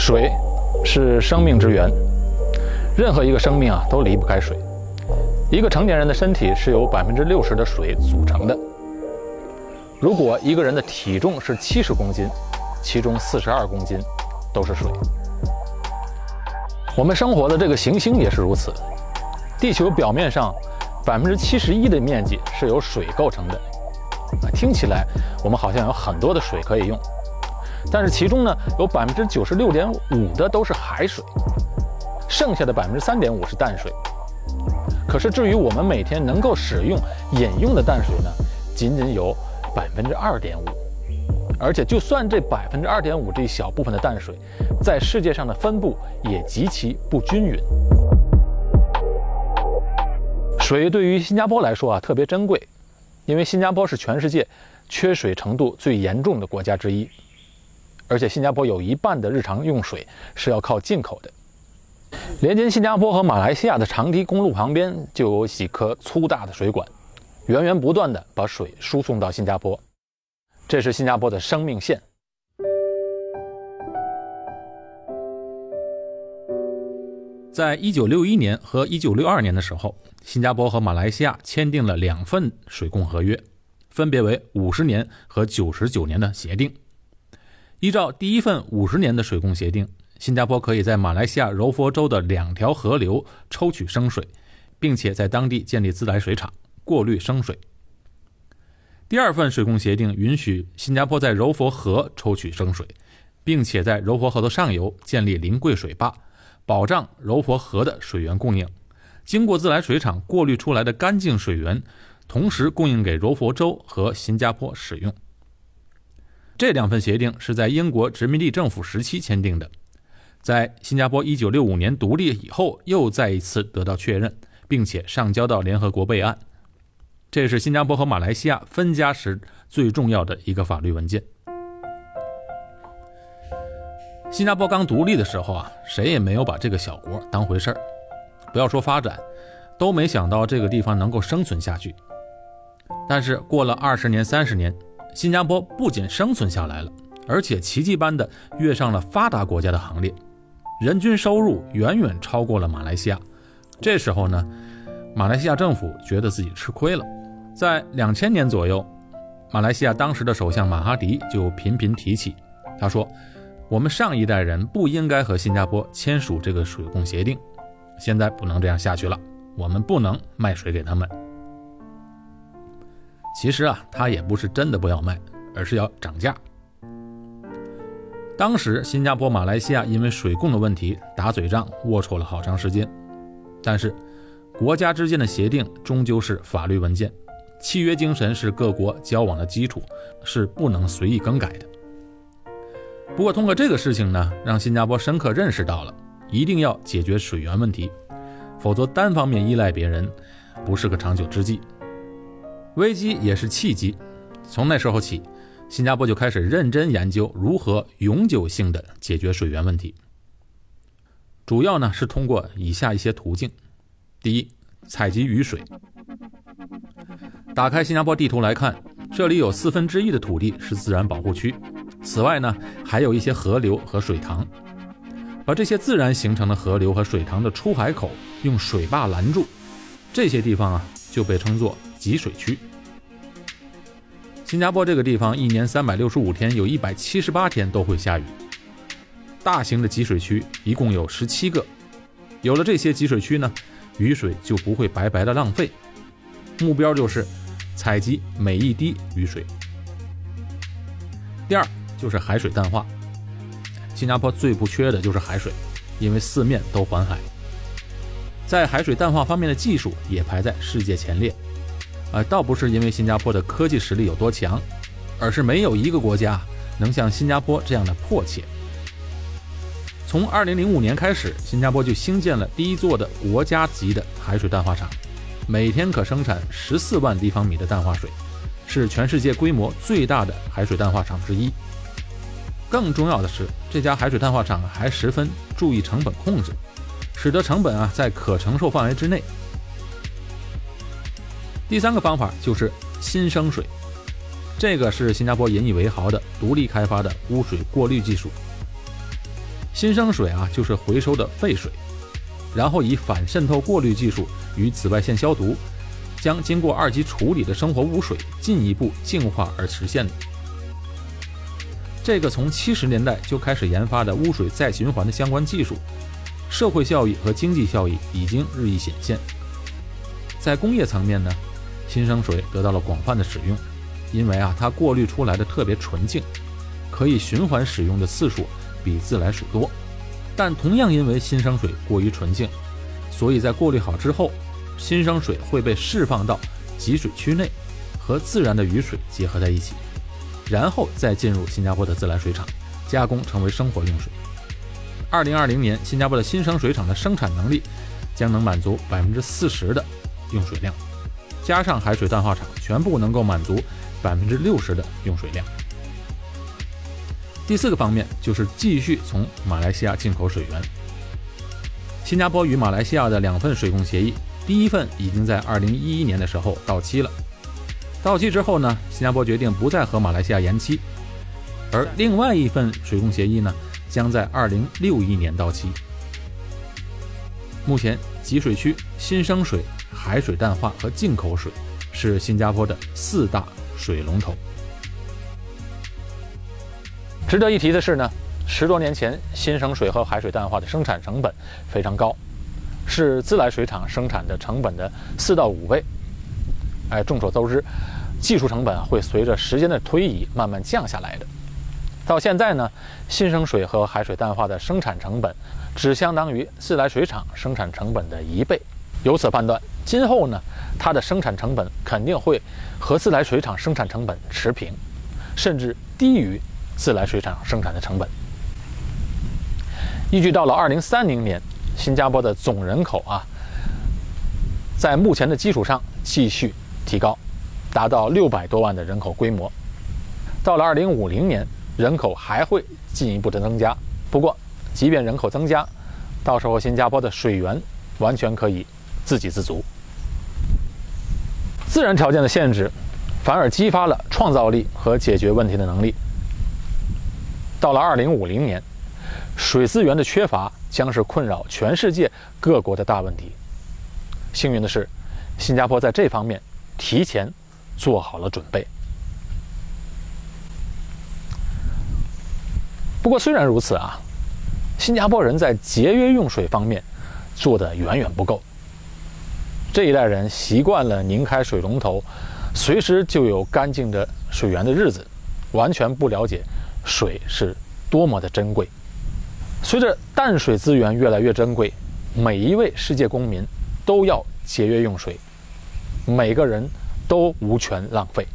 水是生命之源，任何一个生命啊都离不开水。一个成年人的身体是由百分之六十的水组成的。如果一个人的体重是七十公斤，其中四十二公斤都是水。我们生活的这个行星也是如此，地球表面上百分之七十一的面积是由水构成的。啊，听起来我们好像有很多的水可以用，但是其中呢有百分之九十六点五的都是海水，剩下的百分之三点五是淡水。可是，至于我们每天能够使用饮用的淡水呢，仅仅有百分之二点五。而且，就算这百分之二点五这一小部分的淡水，在世界上的分布也极其不均匀。水对于新加坡来说啊，特别珍贵，因为新加坡是全世界缺水程度最严重的国家之一，而且新加坡有一半的日常用水是要靠进口的。连接新加坡和马来西亚的长堤公路旁边就有几颗粗大的水管，源源不断地把水输送到新加坡。这是新加坡的生命线。在一九六一年和一九六二年的时候，新加坡和马来西亚签订了两份水供合约，分别为五十年和九十九年的协定。依照第一份五十年的水供协定。新加坡可以在马来西亚柔佛州的两条河流抽取生水，并且在当地建立自来水厂过滤生水。第二份水供协定允许新加坡在柔佛河抽取生水，并且在柔佛河的上游建立临桂水坝，保障柔佛河的水源供应。经过自来水厂过滤出来的干净水源，同时供应给柔佛州和新加坡使用。这两份协定是在英国殖民地政府时期签订的。在新加坡1965年独立以后，又再一次得到确认，并且上交到联合国备案。这是新加坡和马来西亚分家时最重要的一个法律文件。新加坡刚独立的时候啊，谁也没有把这个小国当回事儿，不要说发展，都没想到这个地方能够生存下去。但是过了二十年、三十年，新加坡不仅生存下来了，而且奇迹般的跃上了发达国家的行列。人均收入远远超过了马来西亚，这时候呢，马来西亚政府觉得自己吃亏了。在两千年左右，马来西亚当时的首相马哈迪就频频提起，他说：“我们上一代人不应该和新加坡签署这个水供协定，现在不能这样下去了，我们不能卖水给他们。”其实啊，他也不是真的不要卖，而是要涨价。当时，新加坡、马来西亚因为水供的问题打嘴仗，龌龊了好长时间。但是，国家之间的协定终究是法律文件，契约精神是各国交往的基础，是不能随意更改的。不过，通过这个事情呢，让新加坡深刻认识到了一定要解决水源问题，否则单方面依赖别人不是个长久之计。危机也是契机，从那时候起。新加坡就开始认真研究如何永久性的解决水源问题，主要呢是通过以下一些途径：第一，采集雨水。打开新加坡地图来看，这里有四分之一的土地是自然保护区，此外呢还有一些河流和水塘，而这些自然形成的河流和水塘的出海口用水坝拦住，这些地方啊就被称作集水区。新加坡这个地方一年三百六十五天，有一百七十八天都会下雨。大型的集水区一共有十七个，有了这些集水区呢，雨水就不会白白的浪费。目标就是采集每一滴雨水。第二就是海水淡化。新加坡最不缺的就是海水，因为四面都环海，在海水淡化方面的技术也排在世界前列。呃，倒不是因为新加坡的科技实力有多强，而是没有一个国家能像新加坡这样的迫切。从2005年开始，新加坡就兴建了第一座的国家级的海水淡化厂，每天可生产14万立方米的淡化水，是全世界规模最大的海水淡化厂之一。更重要的是，这家海水淡化厂还十分注意成本控制，使得成本啊在可承受范围之内。第三个方法就是新生水，这个是新加坡引以为豪的独立开发的污水过滤技术。新生水啊就是回收的废水，然后以反渗透过滤技术与紫外线消毒，将经过二级处理的生活污水进一步净化而实现的。这个从七十年代就开始研发的污水再循环的相关技术，社会效益和经济效益已经日益显现。在工业层面呢，新生水得到了广泛的使用，因为啊它过滤出来的特别纯净，可以循环使用的次数比自来水多。但同样因为新生水过于纯净，所以在过滤好之后，新生水会被释放到集水区内，和自然的雨水结合在一起。然后再进入新加坡的自来水厂加工，成为生活用水。二零二零年，新加坡的新生水厂的生产能力将能满足百分之四十的用水量，加上海水淡化厂，全部能够满足百分之六十的用水量。第四个方面就是继续从马来西亚进口水源。新加坡与马来西亚的两份水供协议，第一份已经在二零一一年的时候到期了。到期之后呢，新加坡决定不再和马来西亚延期，而另外一份水供协议呢，将在二零六一年到期。目前集水区、新生水、海水淡化和进口水是新加坡的四大水龙头。值得一提的是呢，十多年前新生水和海水淡化的生产成本非常高，是自来水厂生产的成本的四到五倍。哎，众所周知，技术成本会随着时间的推移慢慢降下来的。到现在呢，新生水和海水淡化的生产成本只相当于自来水厂生产成本的一倍。由此判断，今后呢，它的生产成本肯定会和自来水厂生产成本持平，甚至低于自来水厂生产的成本。依据到了二零三零年，新加坡的总人口啊，在目前的基础上继续。提高，达到六百多万的人口规模。到了二零五零年，人口还会进一步的增加。不过，即便人口增加，到时候新加坡的水源完全可以自给自足。自然条件的限制，反而激发了创造力和解决问题的能力。到了二零五零年，水资源的缺乏将是困扰全世界各国的大问题。幸运的是，新加坡在这方面。提前做好了准备。不过，虽然如此啊，新加坡人在节约用水方面做的远远不够。这一代人习惯了拧开水龙头，随时就有干净的水源的日子，完全不了解水是多么的珍贵。随着淡水资源越来越珍贵，每一位世界公民都要节约用水。每个人都无权浪费。